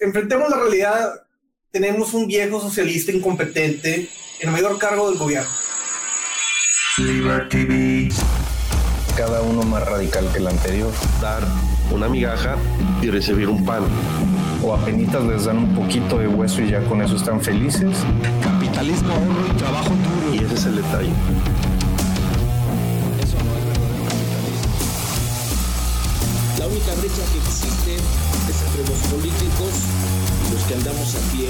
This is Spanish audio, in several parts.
enfrentemos la realidad, tenemos un viejo socialista incompetente en el mayor cargo del gobierno. Cada uno más radical que el anterior. Dar una migaja y recibir un pan. O apenas les dan un poquito de hueso y ya con eso están felices. Capitalismo, ahorro y trabajo duro. Y ese es el detalle. Eso no es verdadero capitalismo. La única brecha que existe entre los políticos y los que andamos a pie.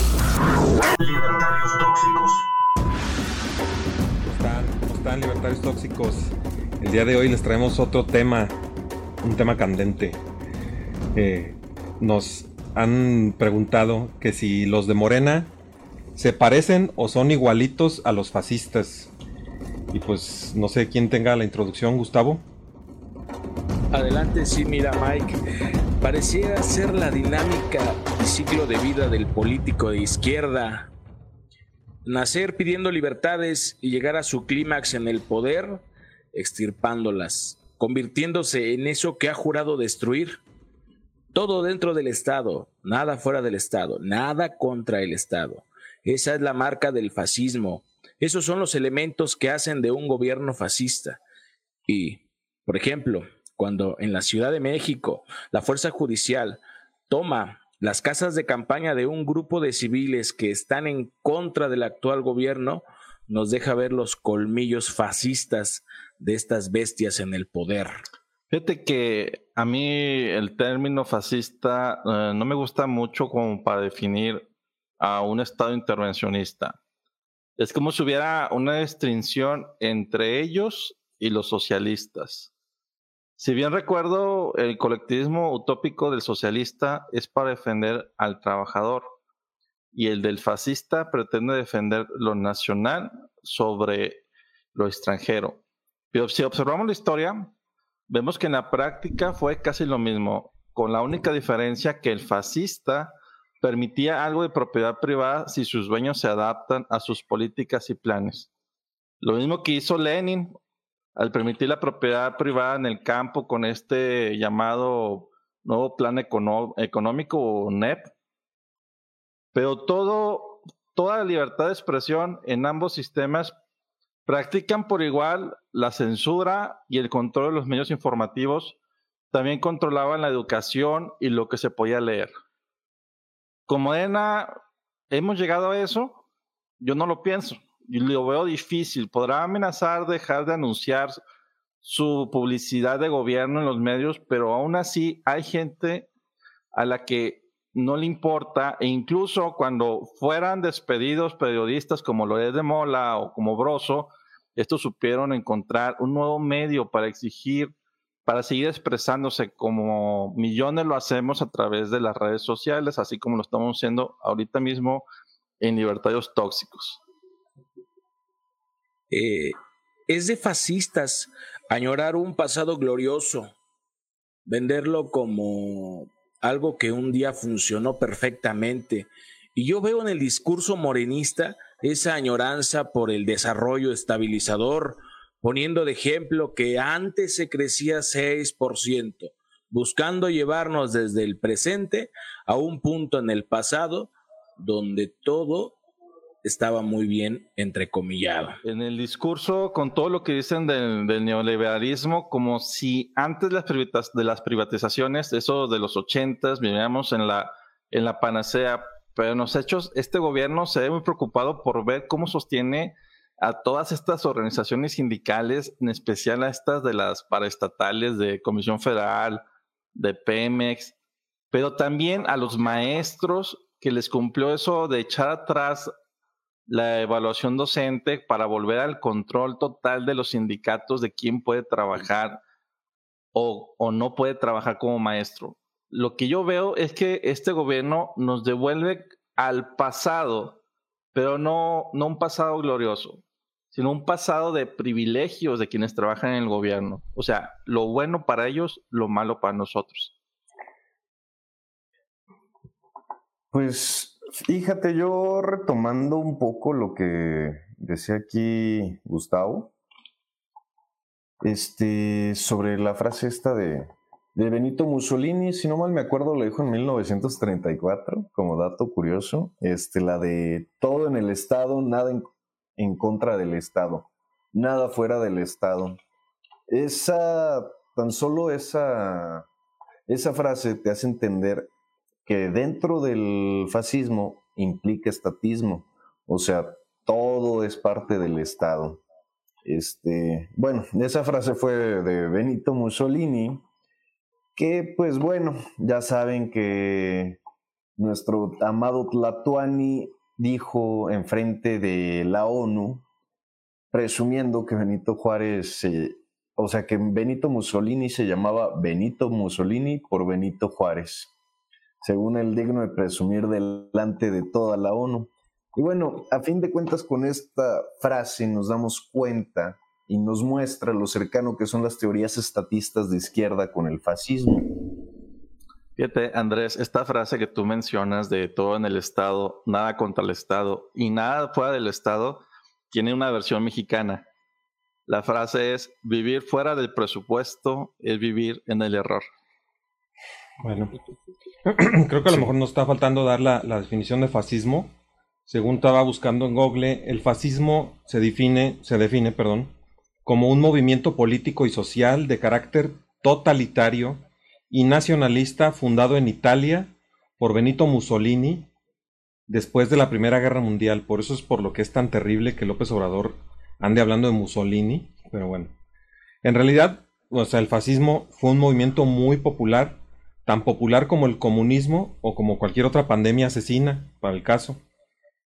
Libertarios tóxicos. ¿Cómo están? ¿Cómo están, libertarios tóxicos? El día de hoy les traemos otro tema, un tema candente. Eh, nos han preguntado que si los de Morena se parecen o son igualitos a los fascistas. Y pues no sé quién tenga la introducción, Gustavo. Adelante, sí, mira, Mike. Pareciera ser la dinámica y ciclo de vida del político de izquierda. Nacer pidiendo libertades y llegar a su clímax en el poder, extirpándolas, convirtiéndose en eso que ha jurado destruir. Todo dentro del Estado, nada fuera del Estado, nada contra el Estado. Esa es la marca del fascismo. Esos son los elementos que hacen de un gobierno fascista. Y, por ejemplo, cuando en la Ciudad de México la fuerza judicial toma las casas de campaña de un grupo de civiles que están en contra del actual gobierno, nos deja ver los colmillos fascistas de estas bestias en el poder. Fíjate que a mí el término fascista eh, no me gusta mucho como para definir a un Estado intervencionista. Es como si hubiera una distinción entre ellos y los socialistas. Si bien recuerdo, el colectivismo utópico del socialista es para defender al trabajador y el del fascista pretende defender lo nacional sobre lo extranjero. Pero si observamos la historia, vemos que en la práctica fue casi lo mismo, con la única diferencia que el fascista permitía algo de propiedad privada si sus dueños se adaptan a sus políticas y planes. Lo mismo que hizo Lenin al permitir la propiedad privada en el campo con este llamado nuevo plan económico o NEP. Pero toda la libertad de expresión en ambos sistemas practican por igual la censura y el control de los medios informativos. También controlaban la educación y lo que se podía leer como ENA hemos llegado a eso, yo no lo pienso. Lo veo difícil. Podrá amenazar dejar de anunciar su publicidad de gobierno en los medios, pero aún así hay gente a la que no le importa e incluso cuando fueran despedidos periodistas como lo es de Mola o como Broso, estos supieron encontrar un nuevo medio para exigir para seguir expresándose como millones lo hacemos a través de las redes sociales, así como lo estamos haciendo ahorita mismo en Libertarios Tóxicos. Eh, es de fascistas añorar un pasado glorioso, venderlo como algo que un día funcionó perfectamente. Y yo veo en el discurso morenista esa añoranza por el desarrollo estabilizador, poniendo de ejemplo que antes se crecía 6%, buscando llevarnos desde el presente a un punto en el pasado donde todo estaba muy bien entrecomillado. En el discurso, con todo lo que dicen del, neoliberalismo, como si antes de las privatizaciones, eso de los ochentas, vivíamos en la, en la panacea, pero en los hechos, este gobierno se ve muy preocupado por ver cómo sostiene a todas estas organizaciones sindicales, en especial a estas de las paraestatales de Comisión Federal, de Pemex, pero también a los maestros que les cumplió eso de echar atrás la evaluación docente para volver al control total de los sindicatos de quién puede trabajar o, o no puede trabajar como maestro. Lo que yo veo es que este gobierno nos devuelve al pasado, pero no, no un pasado glorioso, sino un pasado de privilegios de quienes trabajan en el gobierno. O sea, lo bueno para ellos, lo malo para nosotros. Pues fíjate, yo retomando un poco lo que decía aquí Gustavo, este, sobre la frase esta de de Benito Mussolini, si no mal me acuerdo, lo dijo en 1934, como dato curioso, este, la de todo en el Estado, nada en, en contra del Estado, nada fuera del Estado. Esa, tan solo esa, esa frase te hace entender que dentro del fascismo implica estatismo, o sea, todo es parte del Estado. Este, bueno, esa frase fue de Benito Mussolini, que pues bueno, ya saben que nuestro amado Tlatuani dijo enfrente de la ONU, presumiendo que Benito Juárez, o sea, que Benito Mussolini se llamaba Benito Mussolini por Benito Juárez, según el digno de presumir delante de toda la ONU. Y bueno, a fin de cuentas con esta frase nos damos cuenta y nos muestra lo cercano que son las teorías estatistas de izquierda con el fascismo. Fíjate, Andrés, esta frase que tú mencionas de todo en el Estado, nada contra el Estado y nada fuera del Estado, tiene una versión mexicana. La frase es, vivir fuera del presupuesto es vivir en el error. Bueno, creo que a lo mejor nos está faltando dar la, la definición de fascismo. Según estaba buscando en Google, el fascismo se define, se define, perdón, como un movimiento político y social de carácter totalitario y nacionalista fundado en Italia por Benito Mussolini después de la Primera Guerra Mundial. Por eso es por lo que es tan terrible que López Obrador ande hablando de Mussolini. Pero bueno, en realidad, o sea, el fascismo fue un movimiento muy popular, tan popular como el comunismo o como cualquier otra pandemia asesina, para el caso.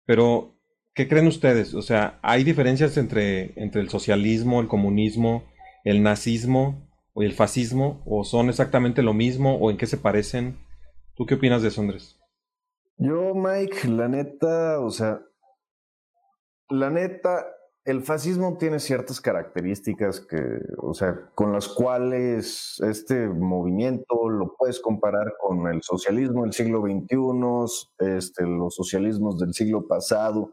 Pero ¿Qué creen ustedes? O sea, ¿hay diferencias entre, entre el socialismo, el comunismo, el nazismo o el fascismo? ¿O son exactamente lo mismo? ¿O en qué se parecen? ¿Tú qué opinas de eso, Andrés? Yo, Mike, la neta, o sea, la neta, el fascismo tiene ciertas características que, o sea, con las cuales este movimiento lo puedes comparar con el socialismo del siglo XXI, este, los socialismos del siglo pasado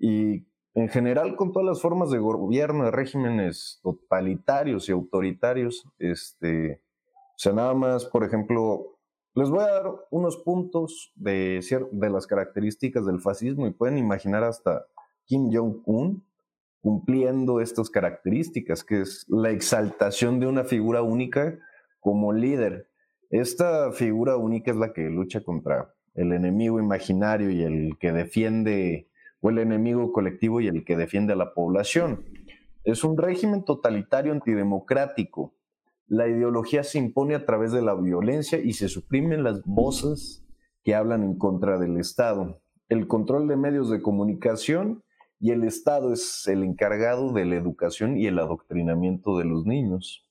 y en general con todas las formas de gobierno, de regímenes totalitarios y autoritarios, este, o sea, nada más, por ejemplo, les voy a dar unos puntos de, de las características del fascismo y pueden imaginar hasta Kim Jong-un cumpliendo estas características, que es la exaltación de una figura única como líder. Esta figura única es la que lucha contra el enemigo imaginario y el que defiende o el enemigo colectivo y el que defiende a la población. Es un régimen totalitario antidemocrático. La ideología se impone a través de la violencia y se suprimen las voces que hablan en contra del Estado. El control de medios de comunicación y el Estado es el encargado de la educación y el adoctrinamiento de los niños.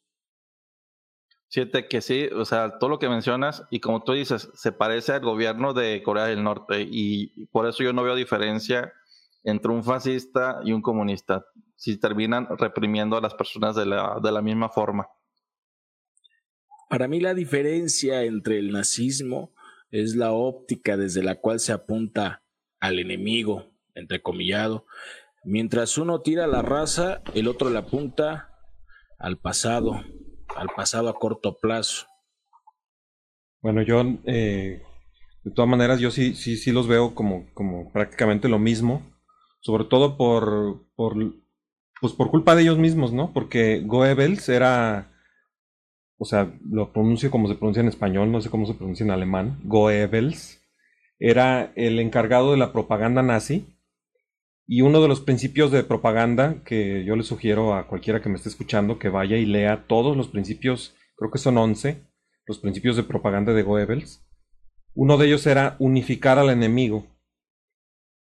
Siete que sí, o sea, todo lo que mencionas y como tú dices, se parece al gobierno de Corea del Norte y por eso yo no veo diferencia entre un fascista y un comunista, si terminan reprimiendo a las personas de la, de la misma forma. Para mí la diferencia entre el nazismo es la óptica desde la cual se apunta al enemigo, entrecomillado. Mientras uno tira la raza, el otro le apunta al pasado, al pasado a corto plazo. Bueno, yo, eh, de todas maneras, yo sí, sí, sí los veo como, como prácticamente lo mismo sobre todo por, por, pues por culpa de ellos mismos, ¿no? Porque Goebbels era, o sea, lo pronuncio como se pronuncia en español, no sé cómo se pronuncia en alemán, Goebbels, era el encargado de la propaganda nazi y uno de los principios de propaganda que yo le sugiero a cualquiera que me esté escuchando que vaya y lea todos los principios, creo que son 11, los principios de propaganda de Goebbels. Uno de ellos era unificar al enemigo.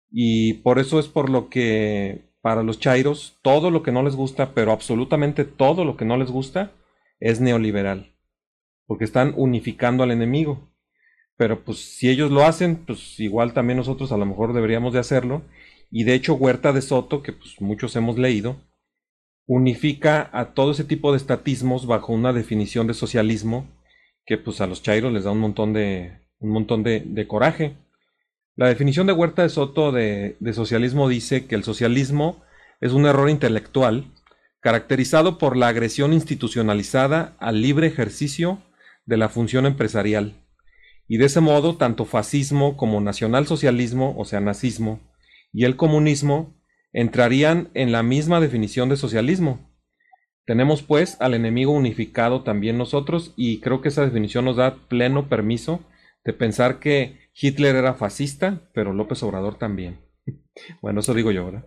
Y por eso es por lo que para los chairos todo lo que no les gusta, pero absolutamente todo lo que no les gusta, es neoliberal. Porque están unificando al enemigo. Pero pues si ellos lo hacen, pues igual también nosotros a lo mejor deberíamos de hacerlo. Y de hecho Huerta de Soto, que pues muchos hemos leído, unifica a todo ese tipo de estatismos bajo una definición de socialismo que pues a los chairos les da un montón de, un montón de, de coraje. La definición de Huerta de Soto de, socialismo dice que el socialismo es un error intelectual caracterizado por la agresión institucionalizada al libre ejercicio de la función empresarial. Y de ese modo, tanto fascismo como nacionalsocialismo, o sea, nazismo, y el comunismo entrarían en la misma definición de socialismo. Tenemos pues al enemigo unificado también nosotros y creo que esa definición nos da pleno permiso de pensar que Hitler era fascista, pero López Obrador también. Bueno, eso digo yo, ¿verdad?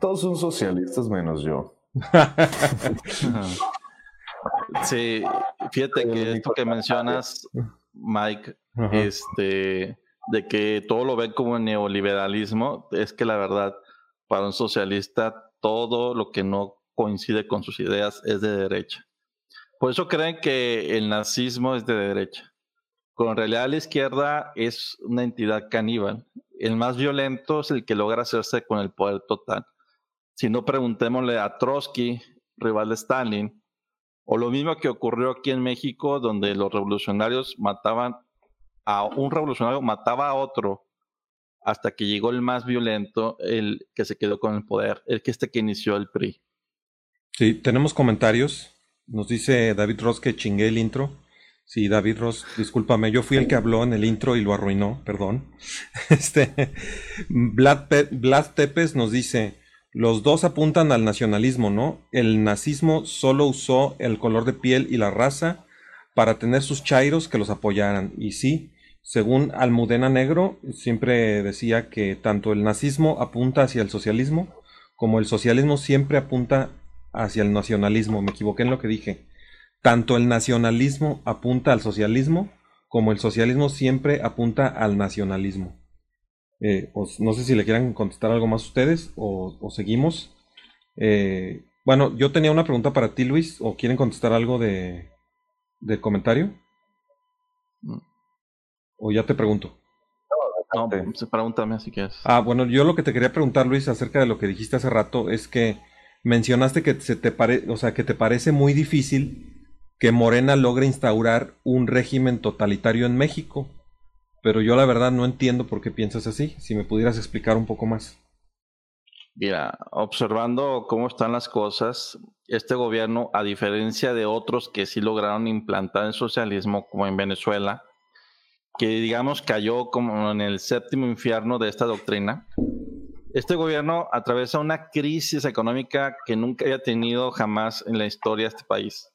Todos son socialistas menos yo. sí, fíjate que esto que mencionas, Mike, este, de que todo lo ven como neoliberalismo, es que la verdad, para un socialista, todo lo que no coincide con sus ideas es de derecha. Por eso creen que el nazismo es de derecha. Con realidad la izquierda es una entidad caníbal. El más violento es el que logra hacerse con el poder total. Si no, preguntémosle a Trotsky, rival de Stalin, o lo mismo que ocurrió aquí en México, donde los revolucionarios mataban a un revolucionario, mataba a otro, hasta que llegó el más violento, el que se quedó con el poder, el que este que inició el PRI. Sí, tenemos comentarios. Nos dice David Ross que chingué el intro. Sí, David Ross, discúlpame, yo fui el que habló en el intro y lo arruinó, perdón. Este, Vlad, Tepes nos dice, los dos apuntan al nacionalismo, ¿no? El nazismo solo usó el color de piel y la raza para tener sus chairos que los apoyaran. Y sí, según Almudena Negro, siempre decía que tanto el nazismo apunta hacia el socialismo, como el socialismo siempre apunta hacia el nacionalismo. Me equivoqué en lo que dije. Tanto el nacionalismo apunta al socialismo como el socialismo siempre apunta al nacionalismo. Eh, no sé si le quieran contestar algo más ustedes o, seguimos. Eh, bueno, yo tenía una pregunta para ti, Luis, o quieren contestar algo de, comentario. O ya te pregunto. No, pregúntame si quieres. Ah, bueno, yo lo que te quería preguntar, Luis, acerca de lo que dijiste hace rato, es que mencionaste que se te pare, o sea, que te parece muy difícil que Morena logre instaurar un régimen totalitario en México. Pero yo la verdad no entiendo por qué piensas así. Si me pudieras explicar un poco más. Mira, observando cómo están las cosas, este gobierno, a diferencia de otros que sí lograron implantar el socialismo, como en Venezuela, que digamos cayó como en el séptimo infierno de esta doctrina, este gobierno atraviesa una crisis económica que nunca había tenido jamás en la historia de este país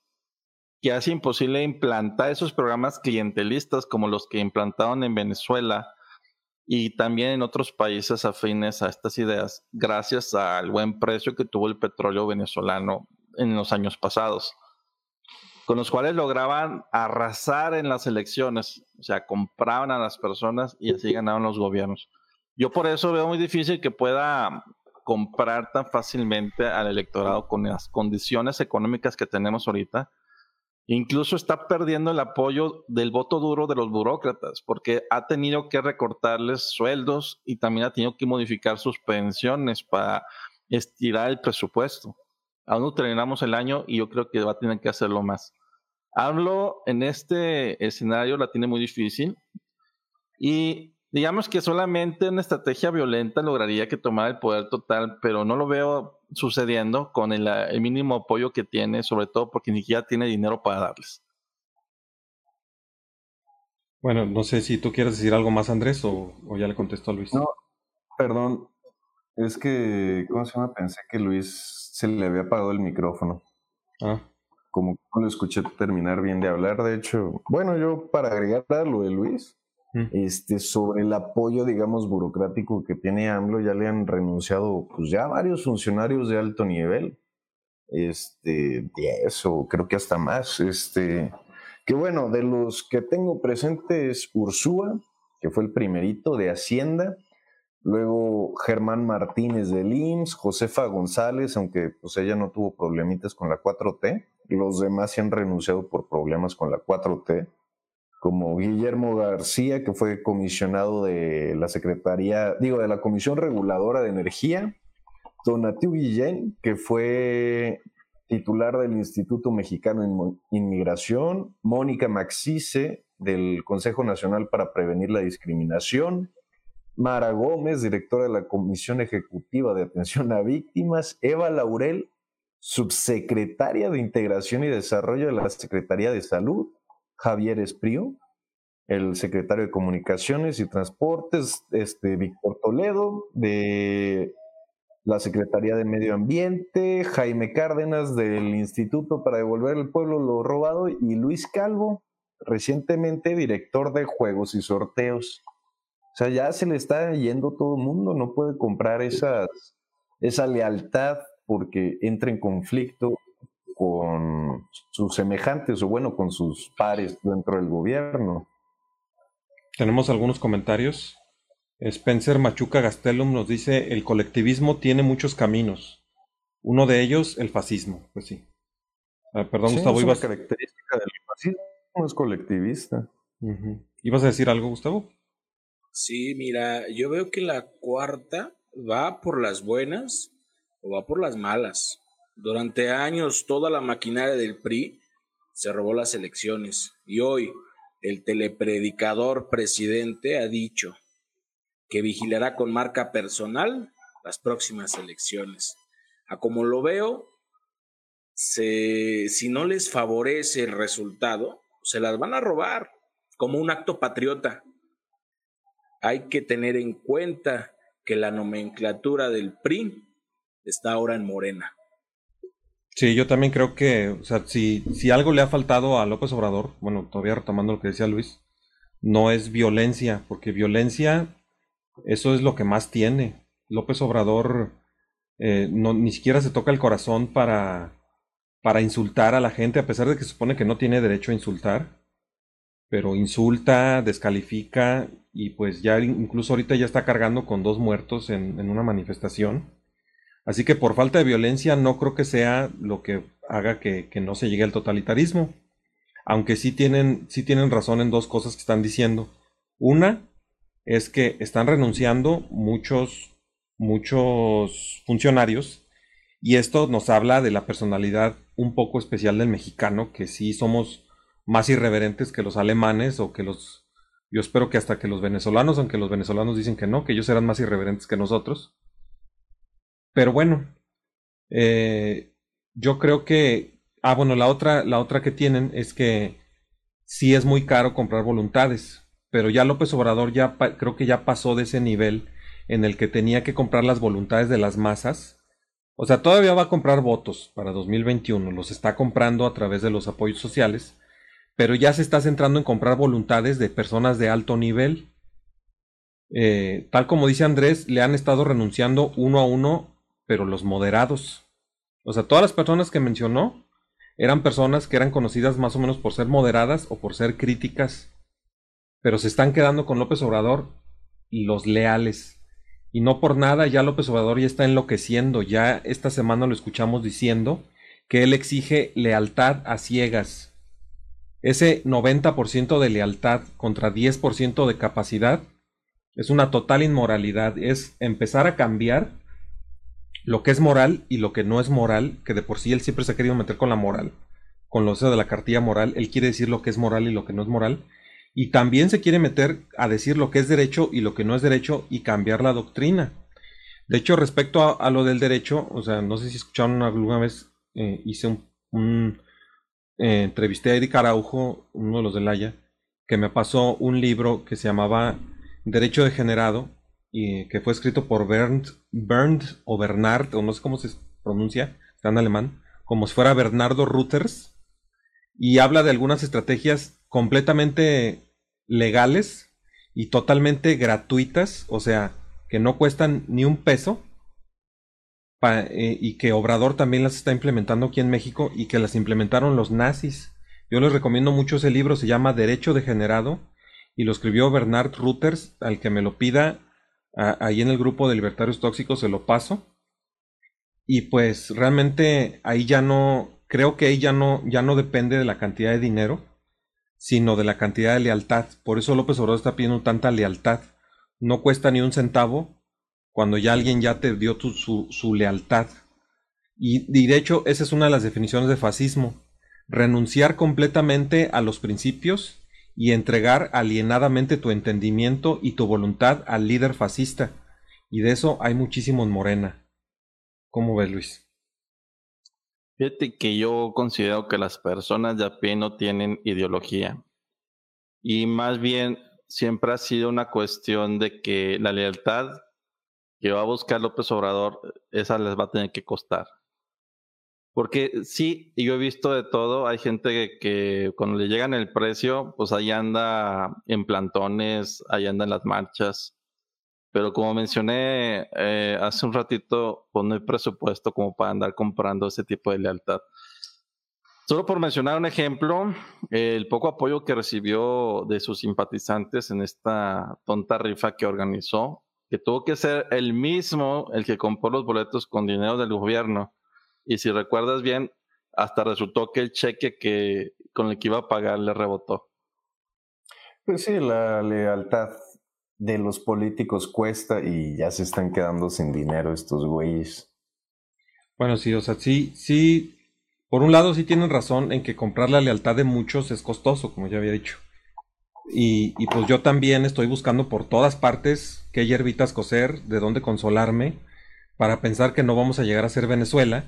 que hace imposible implantar esos programas clientelistas como los que implantaron en Venezuela y también en otros países afines a estas ideas, gracias al buen precio que tuvo el petróleo venezolano en los años pasados, con los cuales lograban arrasar en las elecciones, o sea, compraban a las personas y así ganaban los gobiernos. Yo por eso veo muy difícil que pueda comprar tan fácilmente al electorado con las condiciones económicas que tenemos ahorita, Incluso está perdiendo el apoyo del voto duro de los burócratas porque ha tenido que recortarles sueldos y también ha tenido que modificar sus pensiones para estirar el presupuesto. Aún no terminamos el año y yo creo que va a tener que hacerlo más. Hablo en este escenario la tiene muy difícil y digamos que solamente una estrategia violenta lograría que tomara el poder total, pero no lo veo sucediendo con el, mínimo apoyo que tiene, sobre todo porque ni siquiera tiene dinero para darles. Bueno, no sé si tú quieres decir algo más, Andrés, o, ya le contestó a Luis. No, perdón. Es que, ¿cómo se llama? Pensé que Luis se le había apagado el micrófono. Ah. Como no lo escuché terminar bien de hablar. De hecho, bueno, yo para agregar lo de Luis, este, sobre el apoyo, digamos, burocrático que tiene AMLO, ya le han renunciado, pues ya varios funcionarios de alto nivel, este, 10 o creo que hasta más, este, que bueno, de los que tengo presentes, Ursúa, que fue el primerito de Hacienda, luego Germán Martínez de IMSS, Josefa González, aunque pues ella no tuvo problemitas con la 4T, los demás se han renunciado por problemas con la 4T como Guillermo García, que fue comisionado de la Secretaría, digo, de la Comisión Reguladora de Energía, Donatiu Guillén, que fue titular del Instituto Mexicano de Inmigración, Mónica Maxice, del Consejo Nacional para Prevenir la Discriminación, Mara Gómez, directora de la Comisión Ejecutiva de Atención a Víctimas, Eva Laurel, subsecretaria de Integración y Desarrollo de la Secretaría de Salud, Javier Esprío, el secretario de Comunicaciones y Transportes, este, Víctor Toledo, de la Secretaría de Medio Ambiente, Jaime Cárdenas del Instituto para Devolver al Pueblo lo Robado y Luis Calvo, recientemente director de Juegos y Sorteos. O sea, ya se le está yendo todo el mundo, no puede comprar esas, esa lealtad porque entra en conflicto con sus semejantes o bueno, con sus pares dentro del gobierno. Tenemos algunos comentarios. Spencer Machuca Gastelum nos dice, el colectivismo tiene muchos caminos. Uno de ellos, el fascismo. Pues sí. Ah, perdón, Sí, Gustavo, es ibas, característica del fascismo, es colectivista. Ujú. ¿ibas a decir algo, Gustavo? Sí, mira, yo veo que la cuarta va por las buenas o va por las malas. Durante años toda la maquinaria del PRI se robó las elecciones y hoy el telepredicador presidente ha dicho que vigilará con marca personal las próximas elecciones. A como lo veo, se, si no les favorece el resultado, se las van a robar como un acto patriota hay que tener en cuenta que la nomenclatura del PRI está ahora en Morena. Sí, yo también creo que, o sea, si, si algo le ha faltado a López Obrador, bueno, todavía retomando lo que decía Luis, no es violencia, porque violencia, eso es lo que más tiene. López Obrador eh, no, ni siquiera se toca el corazón para, para insultar a la gente, a pesar de que supone que no tiene derecho a insultar, pero insulta, descalifica y pues ya incluso ahorita ya está cargando con dos muertos en, en una manifestación. Así que por falta de violencia no creo que sea lo que haga que, que no se llegue al totalitarismo. Aunque sí tienen, sí tienen razón en dos cosas que están diciendo. Una es que están renunciando muchos, muchos funcionarios y esto nos habla de la personalidad un poco especial del mexicano, que sí somos más irreverentes que los alemanes o que los... Yo espero que hasta que los venezolanos, aunque los venezolanos dicen que no, que ellos eran más irreverentes que nosotros. Pero bueno, eh, yo creo que... Ah, bueno, la otra, la otra que tienen es que sí es muy caro comprar voluntades, pero ya López Obrador ya creo que ya pasó de ese nivel en el que tenía que comprar las voluntades de las masas. O sea, todavía va a comprar votos para 2021, los está comprando a través de los apoyos sociales, pero ya se está centrando en comprar voluntades de personas de alto nivel. Eh, tal como dice Andrés, le han estado renunciando uno a uno, pero los moderados. O sea, todas las personas que mencionó eran personas que eran conocidas más o menos por ser moderadas o por ser críticas, pero se están quedando con López Obrador los leales. Y no por nada, ya López Obrador ya está enloqueciendo. Ya esta semana lo escuchamos diciendo que él exige lealtad a ciegas. Ese 90% de lealtad contra 10% de capacidad es una total inmoralidad. Es empezar a cambiar lo que es moral y lo que no es moral, que de por sí él siempre se ha querido meter con la moral, con lo de la cartilla moral. Él quiere decir lo que es moral y lo que no es moral. Y también se quiere meter a decir lo que es derecho y lo que no es derecho y cambiar la doctrina. De hecho, respecto a, lo del derecho, o sea, no sé si escucharon alguna vez, eh, hice un eh, entrevisté a Eric Araujo, uno de los de Laya, que me pasó un libro que se llamaba Derecho Degenerado, y que fue escrito por Bernd, o Bernard, o no sé cómo se pronuncia, está en alemán, como si fuera Bernardo Reuters, y habla de algunas estrategias completamente legales y totalmente gratuitas, o sea, que no cuestan ni un peso, eh, y que Obrador también las está implementando aquí en México y que las implementaron los nazis. Yo les recomiendo mucho ese libro, se llama Derecho Degenerado y lo escribió Bernard Reuters, al que me lo pida ahí en el grupo de Libertarios Tóxicos se lo paso. Y pues realmente ahí ya no, creo que ahí ya no, ya no depende de la cantidad de dinero, sino de la cantidad de lealtad. Por eso López Obrador está pidiendo tanta lealtad. No cuesta ni un centavo cuando ya alguien ya te dio su, su lealtad. Y, y de hecho, esa es una de las definiciones de fascismo. Renunciar completamente a los principios y entregar alienadamente tu entendimiento y tu voluntad al líder fascista. Y de eso hay muchísimo en Morena. ¿Cómo ves, Luis? Fíjate que yo considero que las personas de a pie no tienen ideología. y más bien siempre ha sido una cuestión de que la lealtad que va a buscar López Obrador, esa les va a tener que costar. Porque sí, yo he visto de todo, hay gente que, cuando le llegan el precio, pues ahí anda en plantones, ahí anda en las marchas. Pero como mencioné eh, hace un ratito, pues no presupuesto como para andar comprando ese tipo de lealtad. Solo por mencionar un ejemplo, el poco apoyo que recibió de sus simpatizantes en esta tonta rifa que organizó, que tuvo que ser el mismo el que compró los boletos con dinero del gobierno y si recuerdas bien, hasta resultó que el cheque que con el que iba a pagar le rebotó. Pues sí, la lealtad de los políticos cuesta y ya se están quedando sin dinero estos güeyes. Bueno, sí, o sea, sí, sí, por un lado sí tienen razón en que comprar la lealtad de muchos es costoso, como ya había dicho. Y, y pues yo también estoy buscando por todas partes qué hierbitas coser, de dónde consolarme, para pensar que no vamos a llegar a ser Venezuela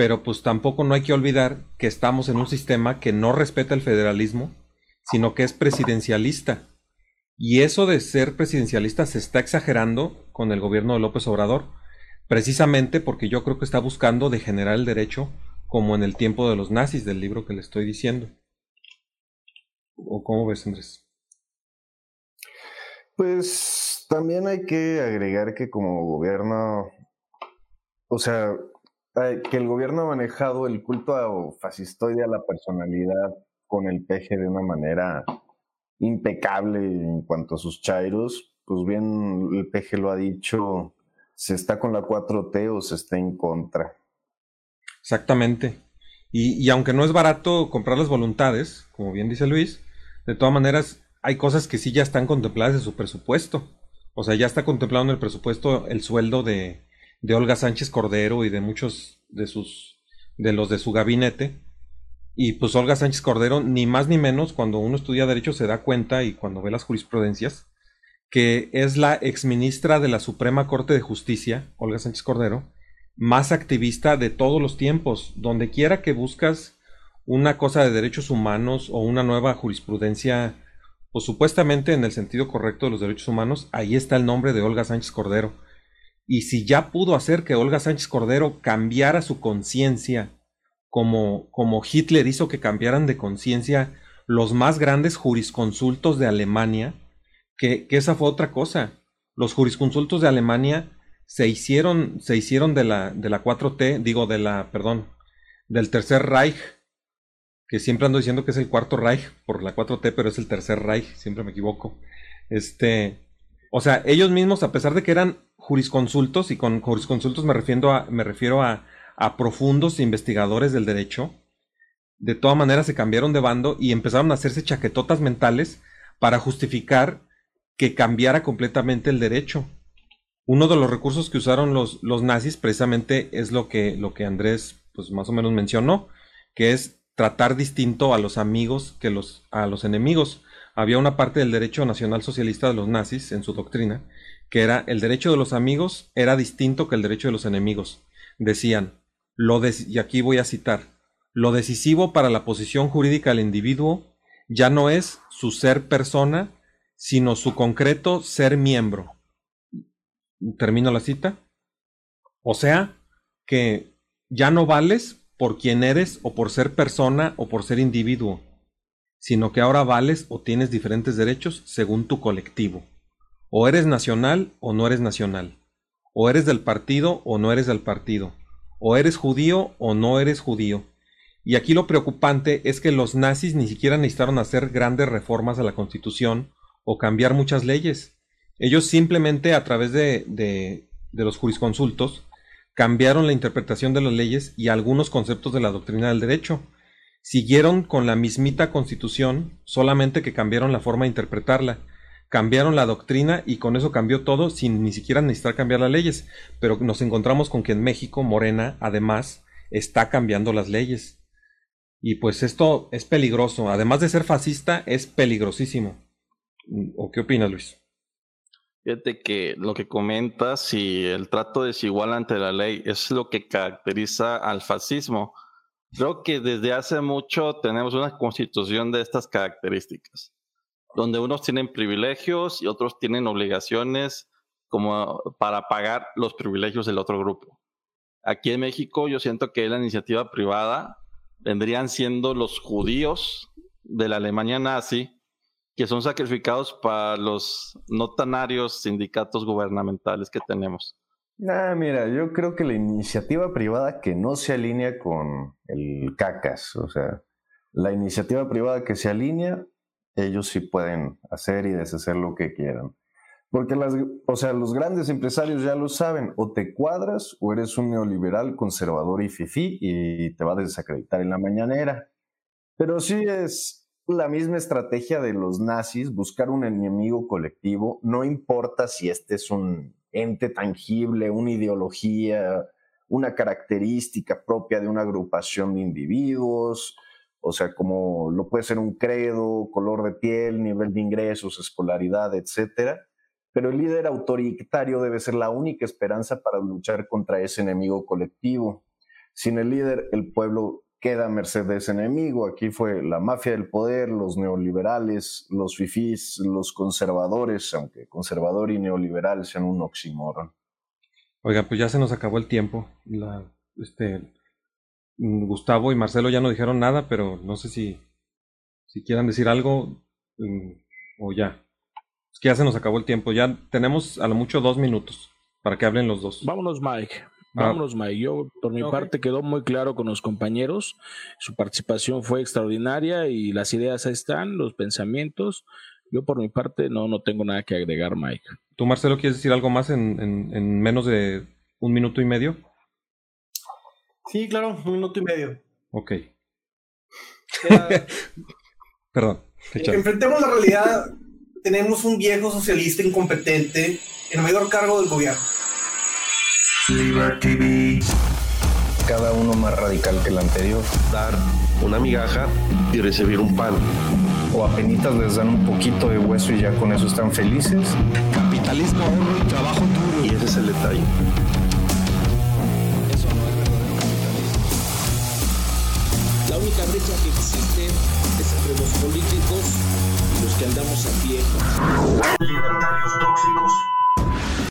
pero pues tampoco no hay que olvidar que estamos en un sistema que no respeta el federalismo, sino que es presidencialista. Y eso de ser presidencialista se está exagerando con el gobierno de López Obrador, precisamente porque yo creo que está buscando degenerar el derecho como en el tiempo de los nazis del libro que le estoy diciendo. ¿O cómo ves, Andrés? Pues también hay que agregar que como gobierno, o sea, que el gobierno ha manejado el culto fascistoide a la personalidad con el peje de una manera impecable en cuanto a sus chairos. Pues bien, el peje lo ha dicho, se está con la 4T o se está en contra. Exactamente. Y, y aunque no es barato comprar las voluntades, como bien dice Luis, de todas maneras hay cosas que sí ya están contempladas en su presupuesto. O sea, ya está contemplado en el presupuesto el sueldo de, de Olga Sánchez Cordero y de muchos de sus de los de su gabinete. Y pues Olga Sánchez Cordero, ni más ni menos, cuando uno estudia derecho se da cuenta y cuando ve las jurisprudencias, que es la exministra de la Suprema Corte de Justicia, Olga Sánchez Cordero, más activista de todos los tiempos. Donde quiera que buscas una cosa de derechos humanos o una nueva jurisprudencia, o supuestamente en el sentido correcto de los derechos humanos, ahí está el nombre de Olga Sánchez Cordero y si ya pudo hacer que Olga Sánchez Cordero cambiara su conciencia, como, como Hitler hizo que cambiaran de conciencia los más grandes jurisconsultos de Alemania, que, que, esa fue otra cosa. Los jurisconsultos de Alemania se hicieron, se hicieron de la, de la 4T, digo, de la, perdón, del Tercer Reich, que siempre ando diciendo que es el cuarto Reich por la 4T, pero es el Tercer Reich, siempre me equivoco. Este, o sea, ellos mismos, a pesar de que eran jurisconsultos, y con jurisconsultos me refiero a, me refiero a, a profundos investigadores del derecho, de todas maneras se cambiaron de bando y empezaron a hacerse chaquetotas mentales para justificar que cambiara completamente el derecho. Uno de los recursos que usaron los, los nazis precisamente es lo que, lo que Andrés pues más o menos mencionó, que es tratar distinto a los amigos que los, a los enemigos. Había una parte del derecho nacional socialista de los nazis en su doctrina que era el derecho de los amigos era distinto que el derecho de los enemigos. Decían, lo y aquí voy a citar, lo decisivo para la posición jurídica del individuo ya no es su ser persona, sino su concreto ser miembro. Termino la cita. O sea, que ya no vales por quien eres o por ser persona o por ser individuo, sino que ahora vales o tienes diferentes derechos según tu colectivo. O eres nacional o no eres nacional. O eres del partido o no eres del partido. O eres judío o no eres judío. Y aquí lo preocupante es que los nazis ni siquiera necesitaron hacer grandes reformas a la constitución o cambiar muchas leyes. Ellos simplemente a través de, de, los jurisconsultos cambiaron la interpretación de las leyes y algunos conceptos de la doctrina del derecho. Siguieron con la mismita constitución, solamente que cambiaron la forma de interpretarla cambiaron la doctrina y con eso cambió todo sin ni siquiera necesitar cambiar las leyes. Pero nos encontramos con que en México Morena además está cambiando las leyes. Y pues esto es peligroso. Además de ser fascista, es peligrosísimo. ¿O qué opinas, Luis? Fíjate que lo que comentas y el trato desigual ante la ley es lo que caracteriza al fascismo. Creo que desde hace mucho tenemos una constitución de estas características donde unos tienen privilegios y otros tienen obligaciones como para pagar los privilegios del otro grupo. Aquí en México yo siento que la iniciativa privada vendrían siendo los judíos de la Alemania nazi que son sacrificados para los notanarios sindicatos gubernamentales que tenemos. Ah, mira, yo creo que la iniciativa privada que no se alinea con el cacas, o sea, la iniciativa privada que se alinea, ellos sí pueden hacer y deshacer lo que quieran. Porque las, o sea, los grandes empresarios ya lo saben, o te cuadras o eres un neoliberal conservador y fifí y te va a desacreditar en la mañanera. Pero sí es la misma estrategia de los nazis, buscar un enemigo colectivo, no importa si este es un ente tangible, una ideología, una característica propia de una agrupación de individuos, o sea, como lo puede ser un credo, color de piel, nivel de ingresos, escolaridad, etcétera pero el líder autoritario debe ser la única esperanza para luchar contra ese enemigo colectivo. Sin el líder, el pueblo queda a merced de ese enemigo. Aquí fue la mafia del poder, los neoliberales, los fifís, los conservadores, aunque conservador y neoliberal sean un oxímoron. Oiga, pues ya se nos acabó el tiempo. este, Gustavo y Marcelo ya no dijeron nada, pero no sé si, si quieran decir algo mm, o ya. Es que ya se nos acabó el tiempo. Ya tenemos a lo mucho dos minutos para que hablen los dos. Vámonos, Mike. Ah. Vámonos, Mike. Yo, por mi parte, quedó muy claro con los compañeros. Su participación fue extraordinaria y las ideas ahí están, los pensamientos. Yo, por mi parte, no, no tengo nada que agregar, Mike. ¿Tú, Marcelo, quieres decir algo más en, en menos de un minuto y medio? Sí, claro, un minuto y medio. Ok. Perdón. Enfrentemos la realidad tenemos un viejo socialista incompetente en el mayor cargo del gobierno. Cada uno más radical que el anterior. Dar una migaja y recibir un pan. O apenas les dan un poquito de hueso y ya con eso están felices. Capitalismo, ahorro y trabajo duro. Y ese es el detalle. Eso no es verdadero capitalismo. La única brecha que existe es entre los políticos los que andamos a pie. Libertarios tóxicos.